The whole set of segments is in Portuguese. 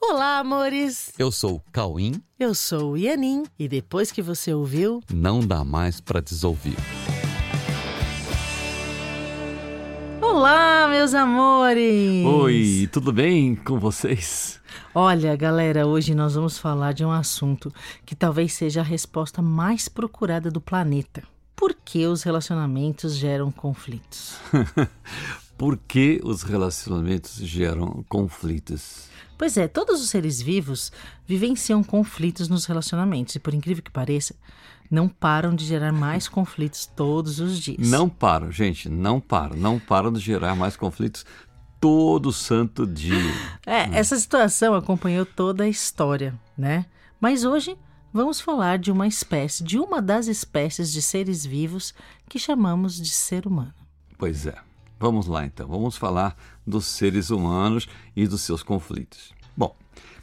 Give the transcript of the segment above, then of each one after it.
Olá, amores! Eu sou o Cauim. Eu sou o Ianin e depois que você ouviu, não dá mais para desouvir. Olá, meus amores! Oi, tudo bem com vocês? Olha, galera, hoje nós vamos falar de um assunto que talvez seja a resposta mais procurada do planeta. Por que os relacionamentos geram conflitos? Por que os relacionamentos geram conflitos? Pois é, todos os seres vivos vivenciam conflitos nos relacionamentos e, por incrível que pareça, não param de gerar mais conflitos todos os dias. Não param, gente, não param. Não param de gerar mais conflitos todo santo dia. É, essa situação acompanhou toda a história, né? Mas hoje vamos falar de uma espécie, de uma das espécies de seres vivos que chamamos de ser humano. Pois é. Vamos lá então, vamos falar dos seres humanos e dos seus conflitos. Bom,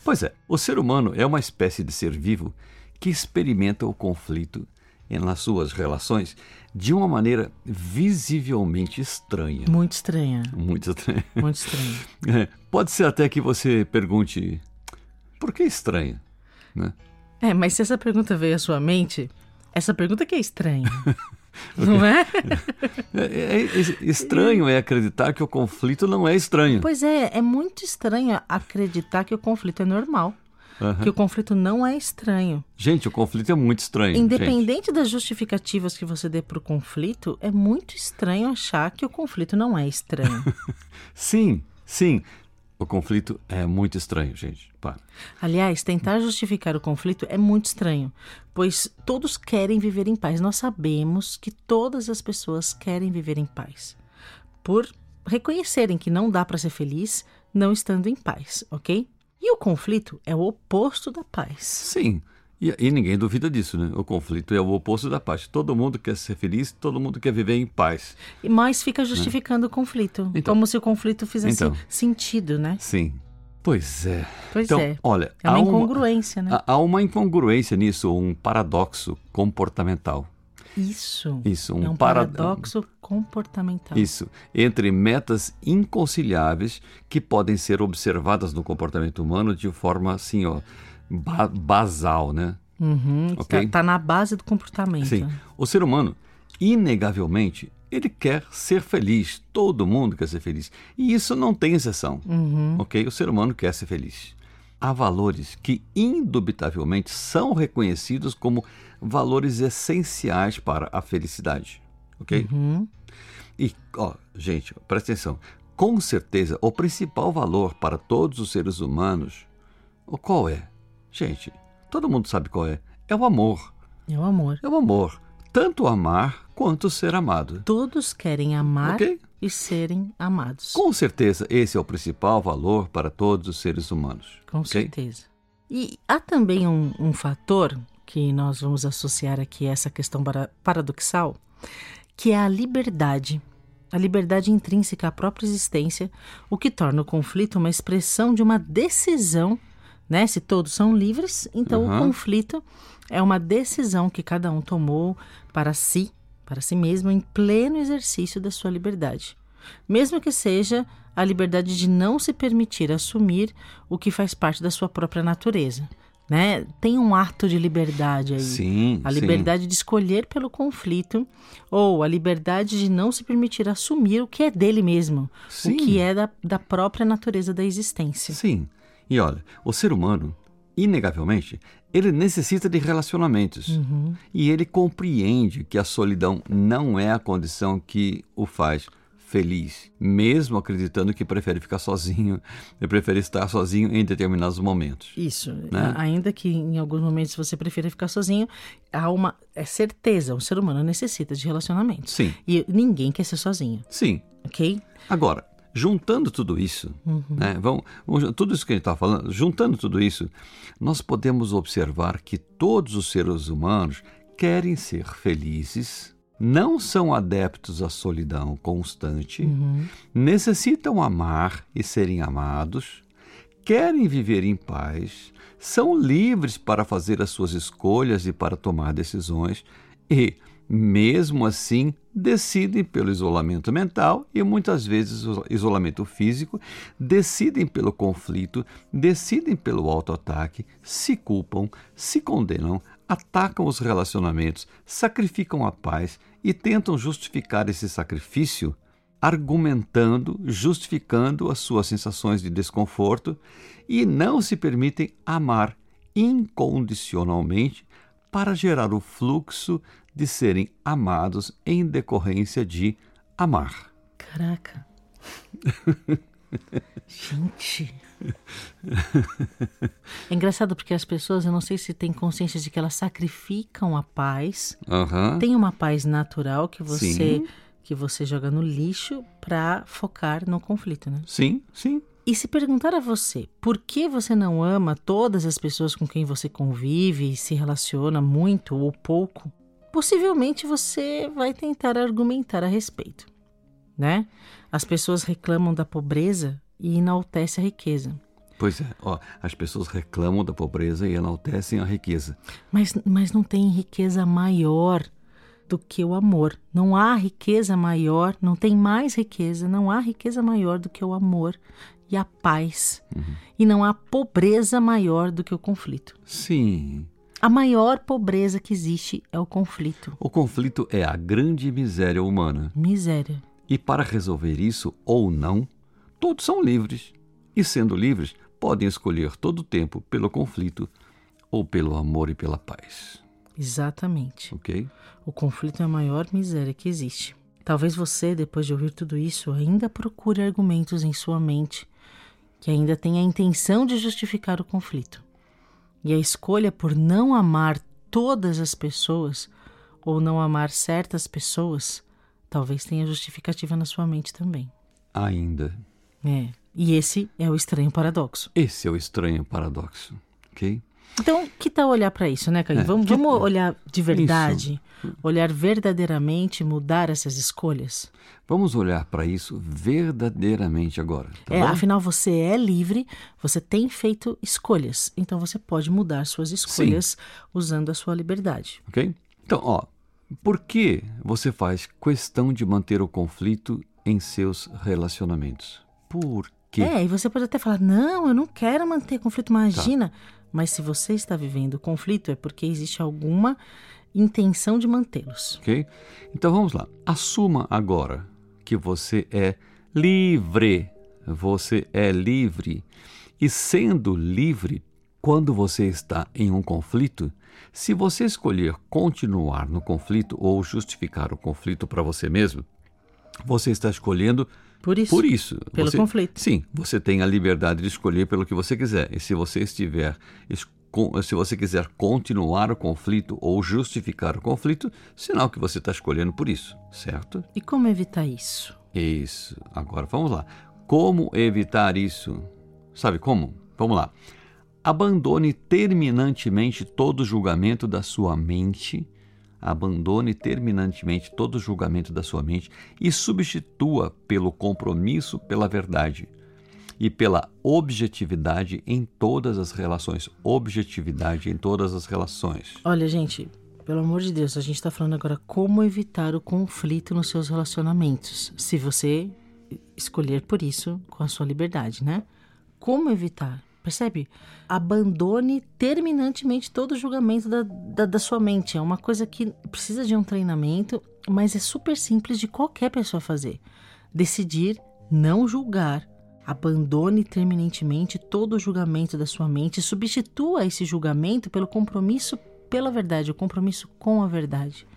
pois é, o ser humano é uma espécie de ser vivo que experimenta o conflito nas suas relações de uma maneira visivelmente estranha. Muito estranha. Muito estranha. Muito estranha. É, pode ser até que você pergunte por que estranha, né? É, mas se essa pergunta veio à sua mente, essa pergunta que é estranha. Não é? É, é? é? Estranho é acreditar que o conflito não é estranho. Pois é, é muito estranho acreditar que o conflito é normal. Uhum. Que o conflito não é estranho. Gente, o conflito é muito estranho. Independente gente. das justificativas que você dê para o conflito, é muito estranho achar que o conflito não é estranho. sim, sim. O conflito é muito estranho, gente. Para. Aliás, tentar justificar o conflito é muito estranho, pois todos querem viver em paz. Nós sabemos que todas as pessoas querem viver em paz, por reconhecerem que não dá para ser feliz não estando em paz, ok? E o conflito é o oposto da paz. Sim. E, e, ninguém duvida disso, né? O conflito é o oposto da paz. Todo mundo quer ser feliz, todo mundo quer viver em paz. Mas fica justificando né? o conflito. Então, como se o conflito fizesse então, sentido, né? Sim. Pois é. Pois então, é. Olha, é uma incongruência, uma, né? Há uma incongruência nisso, um paradoxo comportamental. Isso. Isso, um, é um paradoxo comportamental. Isso, entre metas inconciliáveis que podem ser observadas no comportamento humano de forma assim, ó, ba basal, né? Uhum, okay? tá, tá na base do comportamento. Sim. O ser humano, inegavelmente, ele quer ser feliz. Todo mundo quer ser feliz. E isso não tem exceção. Uhum. Ok? O ser humano quer ser feliz. Há valores que, indubitavelmente, são reconhecidos como valores essenciais para a felicidade. Ok? Uhum. E, ó, gente, presta atenção. Com certeza, o principal valor para todos os seres humanos, qual é? Gente, todo mundo sabe qual é. É o amor. É o amor. É o amor. Tanto amar quanto ser amado. Todos querem amar okay? e serem amados. Com certeza, esse é o principal valor para todos os seres humanos. Com okay? certeza. E há também um, um fator que nós vamos associar aqui a essa questão para, paradoxal, que é a liberdade. A liberdade intrínseca à própria existência, o que torna o conflito uma expressão de uma decisão né? Se todos são livres, então uhum. o conflito é uma decisão que cada um tomou para si, para si mesmo, em pleno exercício da sua liberdade. Mesmo que seja a liberdade de não se permitir assumir o que faz parte da sua própria natureza. Né? Tem um ato de liberdade aí. Sim, a liberdade sim. de escolher pelo conflito ou a liberdade de não se permitir assumir o que é dele mesmo, sim. o que é da, da própria natureza da existência. Sim. E olha, o ser humano, inegavelmente, ele necessita de relacionamentos. Uhum. E ele compreende que a solidão não é a condição que o faz feliz, mesmo acreditando que prefere ficar sozinho, ele prefere estar sozinho em determinados momentos. Isso, né? ainda que em alguns momentos você prefira ficar sozinho, há uma é certeza, o ser humano necessita de relacionamentos. Sim. E ninguém quer ser sozinho. Sim. Ok? Agora, Juntando tudo isso, uhum. né, vamos, vamos, tudo isso que a gente está falando, juntando tudo isso, nós podemos observar que todos os seres humanos querem ser felizes, não são adeptos à solidão constante, uhum. necessitam amar e serem amados, querem viver em paz, são livres para fazer as suas escolhas e para tomar decisões e mesmo assim, decidem pelo isolamento mental e muitas vezes isolamento físico, decidem pelo conflito, decidem pelo autoataque, se culpam, se condenam, atacam os relacionamentos, sacrificam a paz e tentam justificar esse sacrifício argumentando, justificando as suas sensações de desconforto e não se permitem amar incondicionalmente para gerar o fluxo de serem amados em decorrência de amar. Caraca. Gente. É engraçado porque as pessoas, eu não sei se têm consciência de que elas sacrificam a paz. Uhum. Tem uma paz natural que você Sim. que você joga no lixo para focar no conflito, né? Sim, sim. E se perguntar a você por que você não ama todas as pessoas com quem você convive e se relaciona muito ou pouco, possivelmente você vai tentar argumentar a respeito, né? As pessoas reclamam da pobreza e enaltecem a riqueza. Pois é, ó, as pessoas reclamam da pobreza e enaltecem a riqueza. Mas, mas não tem riqueza maior do que o amor. Não há riqueza maior, não tem mais riqueza, não há riqueza maior do que o amor e a paz. Uhum. E não há pobreza maior do que o conflito. Sim. A maior pobreza que existe é o conflito. O conflito é a grande miséria humana. Miséria. E para resolver isso ou não, todos são livres. E sendo livres, podem escolher todo o tempo pelo conflito ou pelo amor e pela paz. Exatamente. Ok? O conflito é a maior miséria que existe. Talvez você, depois de ouvir tudo isso, ainda procure argumentos em sua mente que ainda tenha a intenção de justificar o conflito. E a escolha por não amar todas as pessoas ou não amar certas pessoas talvez tenha justificativa na sua mente também. Ainda. É. E esse é o estranho paradoxo. Esse é o estranho paradoxo. Ok? Então, que tal olhar para isso, né, Caio? É, vamos, que- vamos olhar de verdade, olhar verdadeiramente e mudar essas escolhas. Vamos olhar para isso verdadeiramente agora. Tá é, bom? afinal, você é livre, você tem feito escolhas, então você pode mudar suas escolhas usando a sua liberdade. Ok? Então, ó, por que você faz questão de manter o conflito em seus relacionamentos? Por É, e você pode até falar: não, eu não quero manter conflito, Tá. imagina. Mas se você está vivendo conflito, é porque existe alguma intenção de mantê-los. Ok? Então vamos lá. Assuma agora que você é livre. Você é livre. E sendo livre, quando você está em um conflito, se você escolher continuar no conflito ou justificar o conflito para você mesmo, você está escolhendo Por isso. por isso. Pelo Você- conflito. Sim, você tem a liberdade de escolher pelo que você quiser. E se você estiver, se você quiser continuar o conflito ou justificar o conflito, sinal que você está escolhendo por isso, certo? E como evitar isso? Isso. Agora vamos lá. Como evitar isso? Sabe como? Vamos lá. Abandone terminantemente todo julgamento da sua mente. Abandone terminantemente todo julgamento da sua mente e substitua pelo compromisso pela verdade e pela objetividade em todas as relações. Objetividade em todas as relações. Olha, gente, pelo amor de Deus, a gente está falando agora como evitar o conflito nos seus relacionamentos. Se você escolher por isso com a sua liberdade, né? Como evitar? Percebe? Abandone terminantemente todo julgamento da, da, da sua mente. É uma coisa que precisa de um treinamento, mas é super simples de qualquer pessoa fazer. Decidir não julgar. Abandone terminantemente todo o julgamento da sua mente e substitua esse julgamento pelo compromisso pela verdade, o compromisso com a verdade.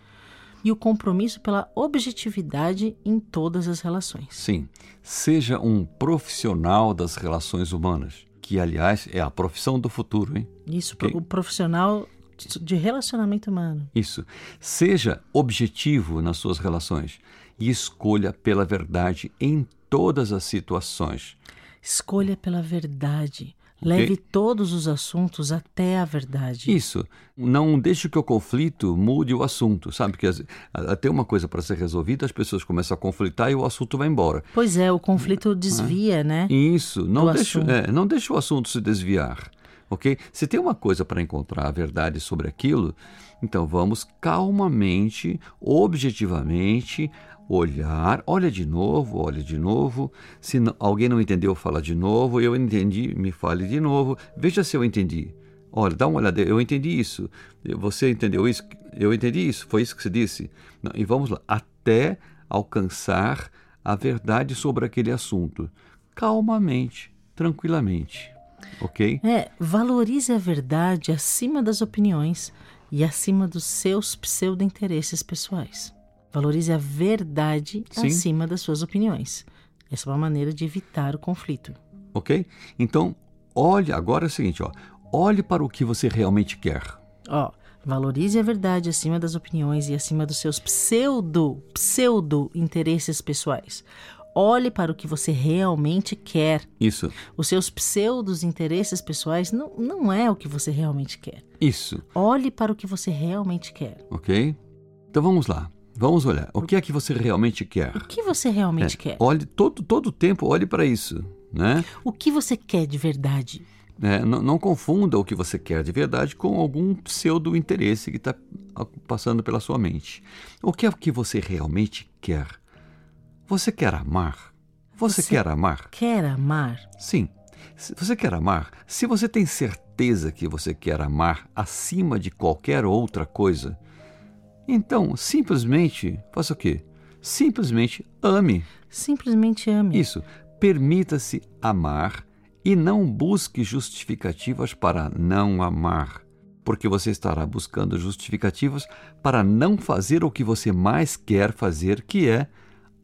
E o compromisso pela objetividade em todas as relações. Sim, seja um profissional das relações humanas, que aliás é a profissão do futuro, hein? Isso, o profissional de relacionamento humano. Isso. Seja objetivo nas suas relações e escolha pela verdade em todas as situações. Escolha pela verdade. Leve todos os assuntos até a verdade. Isso. Não deixe que o conflito mude o assunto, sabe? Que as- até uma coisa para ser resolvida, as pessoas começam a conflitar e o assunto vai embora. Pois é, o conflito desvia, né? Isso. Não deixe, é, não deixe o assunto se desviar. ok? Se tem uma coisa para encontrar a verdade sobre aquilo, então vamos calmamente, objetivamente olhar, olha de novo, olha de novo. Se não, alguém não entendeu, fala de novo. Eu entendi, me fale de novo. Veja se eu entendi. Olha, dá uma olhada, eu entendi isso. Você entendeu isso? Eu entendi isso. Foi isso que você disse. E vamos lá, até alcançar a verdade sobre aquele assunto, calmamente, tranquilamente. Ok? É, valorize a verdade acima das opiniões e acima dos seus pseudo-interesses pessoais. Valorize a verdade Sim. acima das suas opiniões. Essa é uma maneira de evitar o conflito. Ok? Então, olhe, agora é o seguinte, ó, olhe para o que você realmente quer. Ó, valorize a verdade acima das opiniões e acima dos seus pseudo, pseudo interesses pessoais. Olhe para o que você realmente quer. Isso. Os seus pseudos interesses pessoais não, não é o que você realmente quer. Isso. Olhe para o que você realmente quer. Ok? Então vamos lá. Vamos olhar. O que é que você realmente quer? O que você realmente é, quer? Olhe todo todo tempo, olhe para isso, né? O que você quer de verdade? É, não, não, confunda o que você quer de verdade com algum pseudo interesse que está passando pela sua mente. O que é que você realmente quer? Você quer amar? Você, você quer amar? Quer amar? Sim. Você quer amar? Se você tem certeza que você quer amar acima de qualquer outra coisa, então simplesmente faça o quê? Simplesmente ame. Simplesmente ame. Isso. Permita-se amar e não busque justificativas para não amar, porque você estará buscando justificativas para não fazer o que você mais quer fazer, que é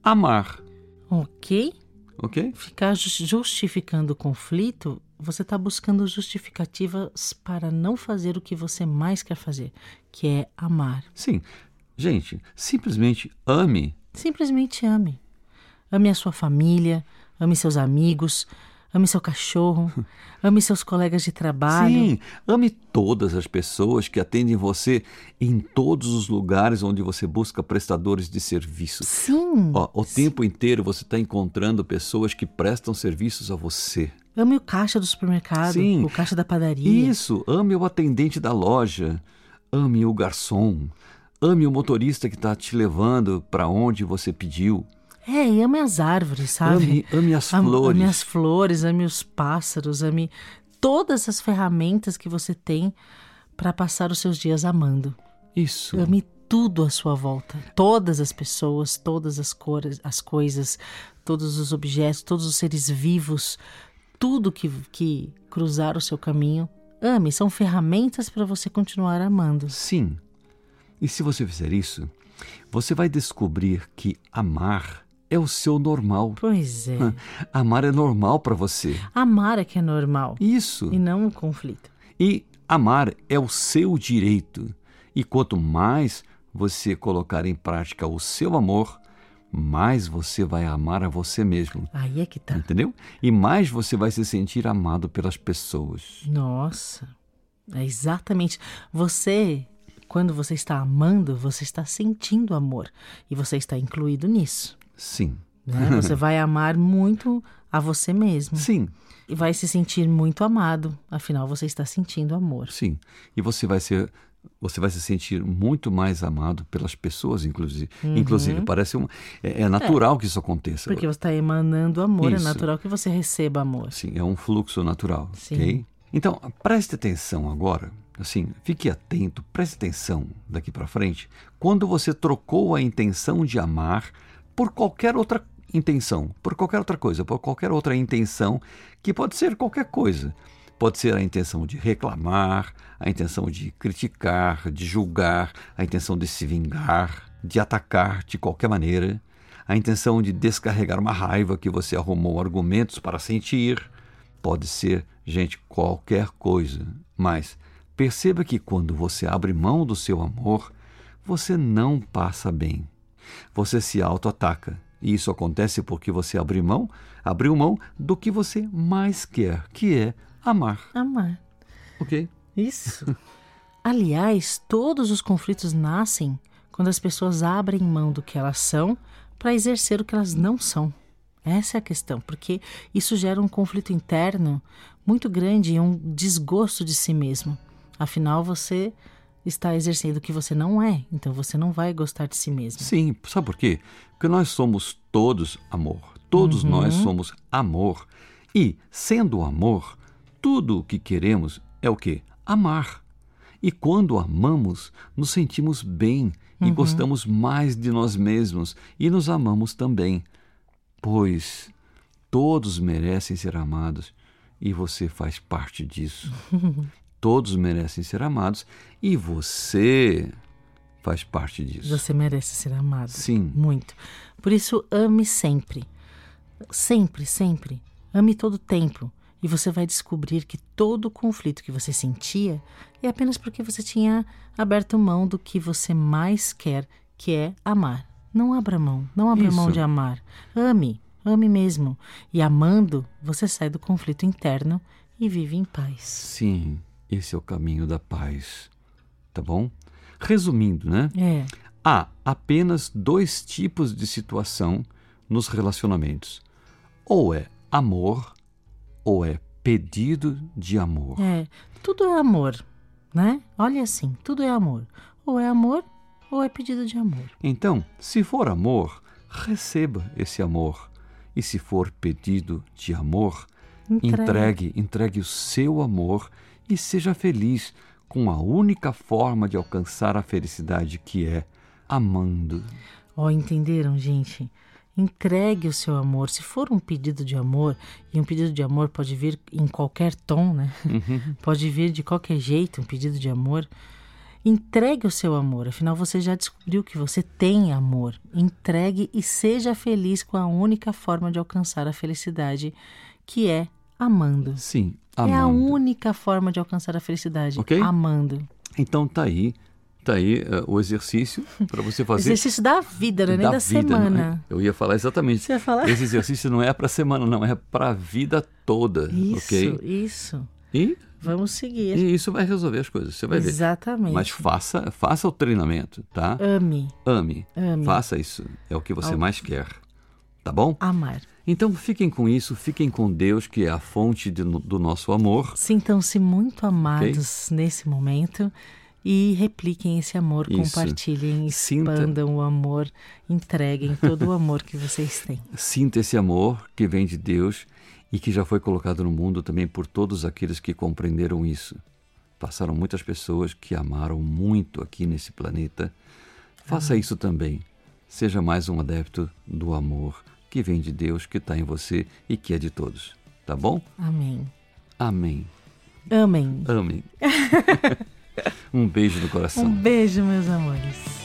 amar. Ok. Ok? Ficar justificando o conflito, você está buscando justificativas para não fazer o que você mais quer fazer, que é amar. Sim. Gente, simplesmente ame. Simplesmente ame. Ame a sua família, ame seus amigos, Ame seu cachorro, ame seus colegas de trabalho. Sim, ame todas as pessoas que atendem você em todos os lugares onde você busca prestadores de serviços. Sim. Ó, o sim. tempo inteiro você está encontrando pessoas que prestam serviços a você. Ame o caixa do supermercado, Sim. o caixa da padaria. Isso, ame o atendente da loja, ame o garçom, ame o motorista que está te levando para onde você pediu. É, e ame as árvores, sabe? Ame, ame as flores. Ame as flores, ame os pássaros, ame todas as ferramentas que você tem para passar os seus dias amando. Isso. Ame tudo à sua volta. Todas as pessoas, todas as cores, as coisas, todos os objetos, todos os seres vivos, tudo que, que cruzar o seu caminho. Ame, são ferramentas para você continuar amando. Sim. E se você fizer isso, você vai descobrir que amar é o seu normal. Pois é. Amar é normal para você. Amar é que é normal. Isso. E não o conflito. E amar é o seu direito. E quanto mais você colocar em prática o seu amor, mais você vai amar a você mesmo. Aí é que tá. Entendeu? E mais você vai se sentir amado pelas pessoas. Nossa. É exatamente. Você, quando você está amando, você está sentindo amor. E você está incluído nisso. Sim. Né? Você vai amar muito a você mesmo. Sim. E vai se sentir muito amado. Afinal, você está sentindo amor. Sim. E você vai ser você vai se sentir muito mais amado pelas pessoas, inclusive. Uhum. Inclusive, parece um, é, é natural é, que isso aconteça. Porque você está emanando amor, é isso. é natural que você receba amor. Sim, é um fluxo natural. Sim. Ok? Então, preste atenção agora. Assim, fique atento, preste atenção daqui para frente. Quando você trocou a intenção de amar por qualquer outra intenção, por qualquer outra coisa, por qualquer outra intenção, que pode ser qualquer coisa. Pode ser a intenção de reclamar, a intenção de criticar, de julgar, a intenção de se vingar, de atacar de qualquer maneira, a intenção de descarregar uma raiva que você arrumou argumentos para sentir. Pode ser, gente, qualquer coisa. Mas perceba que quando você abre mão do seu amor, você não passa bem você se auto-ataca. E isso acontece porque você abriu mão, abriu mão do que você mais quer, que é amar. Amar. Ok? Isso. Aliás, todos os conflitos nascem quando as pessoas abrem mão do que elas são para exercer o que elas não são. Essa é a questão, porque isso gera um conflito interno muito grande e um desgosto de si mesmo. Afinal, você está exercendo o que você não é, então você não vai gostar de si mesmo. Sim, sabe por quê? Porque nós somos todos amor. Todos Uhum. nós somos amor. E, sendo amor, tudo o que queremos é o quê? Amar. E quando amamos, nos sentimos bem e Uhum. gostamos mais de nós mesmos e nos amamos também. Pois todos merecem ser amados e você faz parte disso. todos merecem ser amados e você faz parte disso. Você merece ser amado. Sim. Muito. Por isso, ame sempre. Sempre, sempre. Ame todo o tempo. E você vai descobrir que todo o conflito que você sentia é apenas porque você tinha aberto mão do que você mais quer, que é amar. Não abra mão, não abra mão Isso. de amar. Ame, ame mesmo. E amando, você sai do conflito interno e vive em paz. Sim, esse é o caminho da paz. Tá bom? Resumindo, né? É, Há apenas dois tipos de situação nos relacionamentos: ou é amor, ou é pedido de amor. é. Tudo é amor, né? Olha assim, tudo é amor. Ou é amor, ou é pedido de amor. Então, se for amor, receba esse amor. E se for pedido de amor, Entregue. entregue, entregue o seu amor e seja feliz com a única forma de alcançar a felicidade que é amando. Ó, entenderam, gente? Entregue o seu amor. Se for um pedido de amor, e um pedido de amor pode vir em qualquer tom, né? Pode vir de qualquer jeito, um pedido de amor. Entregue o seu amor, afinal você já descobriu que você tem amor. Entregue e seja feliz com a única forma de alcançar a felicidade, que é amando. Sim, É a amando. única forma de alcançar a felicidade, Ok? amando. Então tá aí, tá aí eh, o exercício para você fazer Exercício da vida, não é nem da, vida, semana. não é? Eu ia falar exatamente. Você ia falar? Esse exercício não é para semana, não, é para a vida toda, Isso, ok? isso. E, Vamos seguir. e isso vai resolver as coisas, você vai ver. Exatamente. Mas faça, faça o treinamento, tá? Ame, Ame, ame. faça isso, é o que você Ao- mais quer, tá bom? amar. Então fiquem com isso, fiquem com Deus, que é a fonte de do nosso amor. Sintam-se muito amados nesse momento e repliquem esse amor, Isso. compartilhem, Sinta- expandam o amor, entreguem todo o amor que vocês têm. Sinta esse amor que vem de Deus e que já foi colocado no mundo também por todos aqueles que compreenderam isso. Passaram muitas pessoas que amaram muito aqui nesse planeta. Faça isso também. Seja mais um adepto do amor que vem de Deus, que está em você e que é de todos. Tá bom? Amém. Amém. Amém. Amém. um beijo no coração. Um beijo, meus amores.